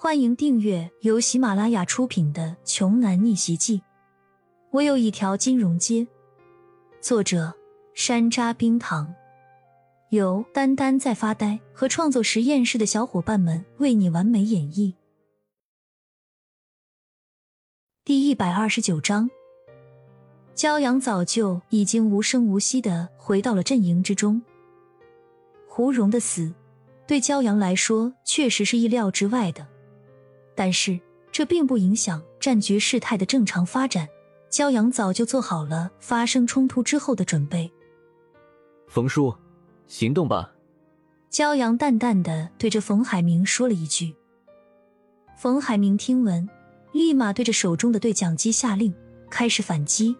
欢迎订阅由喜马拉雅出品的《穷男逆袭记》。我有一条金融街。作者：山楂冰糖，由丹丹在发呆和创作实验室的小伙伴们为你完美演绎。第一百二十九章，骄阳早就已经无声无息的回到了阵营之中。胡蓉的死，对骄阳来说确实是意料之外的。但是这并不影响战局事态的正常发展。骄阳早就做好了发生冲突之后的准备。冯叔，行动吧！骄阳淡淡的对着冯海明说了一句。冯海明听闻，立马对着手中的对讲机下令，开始反击。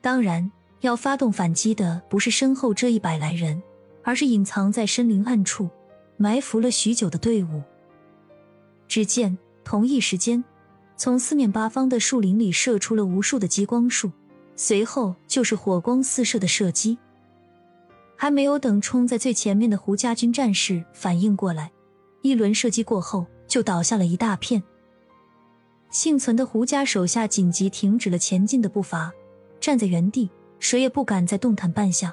当然，要发动反击的不是身后这一百来人，而是隐藏在深林暗处、埋伏了许久的队伍。只见同一时间，从四面八方的树林里射出了无数的激光束，随后就是火光四射的射击。还没有等冲在最前面的胡家军战士反应过来，一轮射击过后就倒下了一大片。幸存的胡家手下紧急停止了前进的步伐，站在原地，谁也不敢再动弹半下。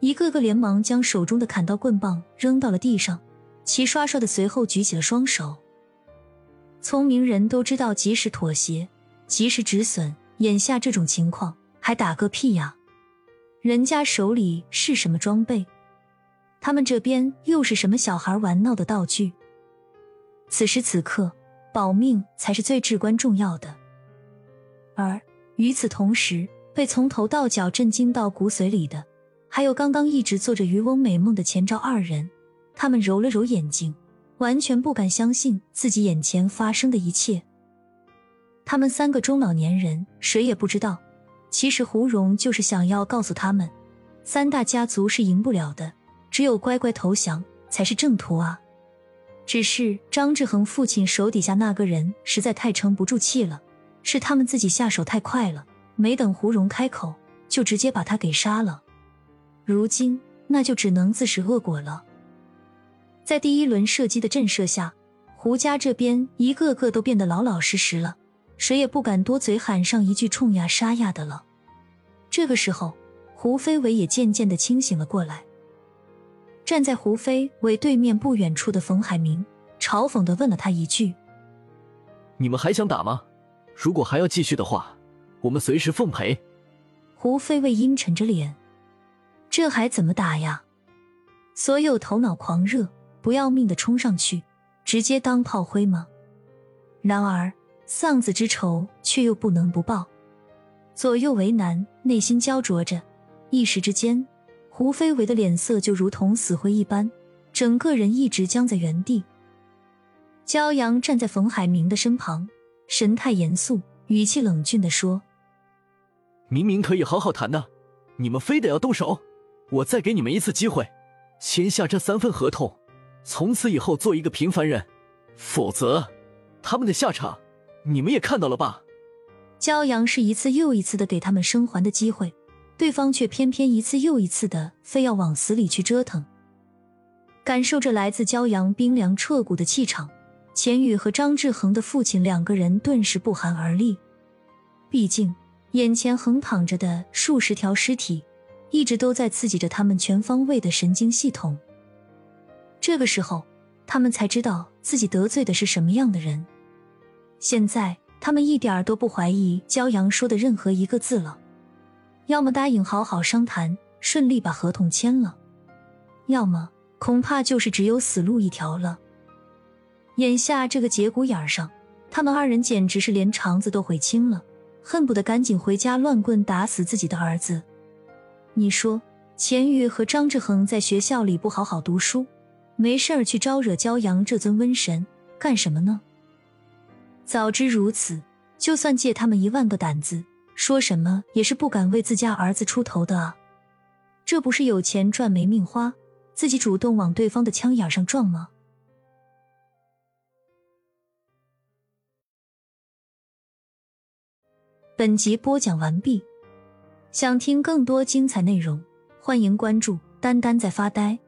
一个个连忙将手中的砍刀棍棒扔到了地上，齐刷刷的随后举起了双手。聪明人都知道，及时妥协，及时止损。眼下这种情况，还打个屁呀！人家手里是什么装备？他们这边又是什么小孩玩闹的道具？此时此刻，保命才是最至关重要的。而与此同时，被从头到脚震惊到骨髓里的，还有刚刚一直做着渔翁美梦的前兆二人。他们揉了揉眼睛。完全不敢相信自己眼前发生的一切。他们三个中老年人谁也不知道，其实胡蓉就是想要告诉他们，三大家族是赢不了的，只有乖乖投降才是正途啊！只是张志恒父亲手底下那个人实在太撑不住气了，是他们自己下手太快了，没等胡蓉开口，就直接把他给杀了。如今那就只能自食恶果了。在第一轮射击的震慑下，胡家这边一个个都变得老老实实了，谁也不敢多嘴喊上一句冲呀杀呀的了。这个时候，胡飞伟也渐渐的清醒了过来。站在胡飞伟对面不远处的冯海明嘲讽的问了他一句：“你们还想打吗？如果还要继续的话，我们随时奉陪。”胡飞伟阴沉着脸：“这还怎么打呀？”所有头脑狂热。不要命的冲上去，直接当炮灰吗？然而丧子之仇却又不能不报，左右为难，内心焦灼着。一时之间，胡飞伟的脸色就如同死灰一般，整个人一直僵在原地。骄阳站在冯海明的身旁，神态严肃，语气冷峻的说：“明明可以好好谈的，你们非得要动手。我再给你们一次机会，签下这三份合同。”从此以后做一个平凡人，否则，他们的下场你们也看到了吧？骄阳是一次又一次的给他们生还的机会，对方却偏偏一次又一次的非要往死里去折腾。感受着来自骄阳冰凉彻骨的气场，钱宇和张志恒的父亲两个人顿时不寒而栗。毕竟，眼前横躺着的数十条尸体，一直都在刺激着他们全方位的神经系统。这个时候，他们才知道自己得罪的是什么样的人。现在，他们一点都不怀疑骄阳说的任何一个字了。要么答应好好商谈，顺利把合同签了；要么恐怕就是只有死路一条了。眼下这个节骨眼上，他们二人简直是连肠子都悔青了，恨不得赶紧回家乱棍打死自己的儿子。你说，钱玉和张志恒在学校里不好好读书？没事儿去招惹骄阳这尊瘟神干什么呢？早知如此，就算借他们一万个胆子，说什么也是不敢为自家儿子出头的啊！这不是有钱赚没命花，自己主动往对方的枪眼上撞吗？本集播讲完毕，想听更多精彩内容，欢迎关注“丹丹在发呆”。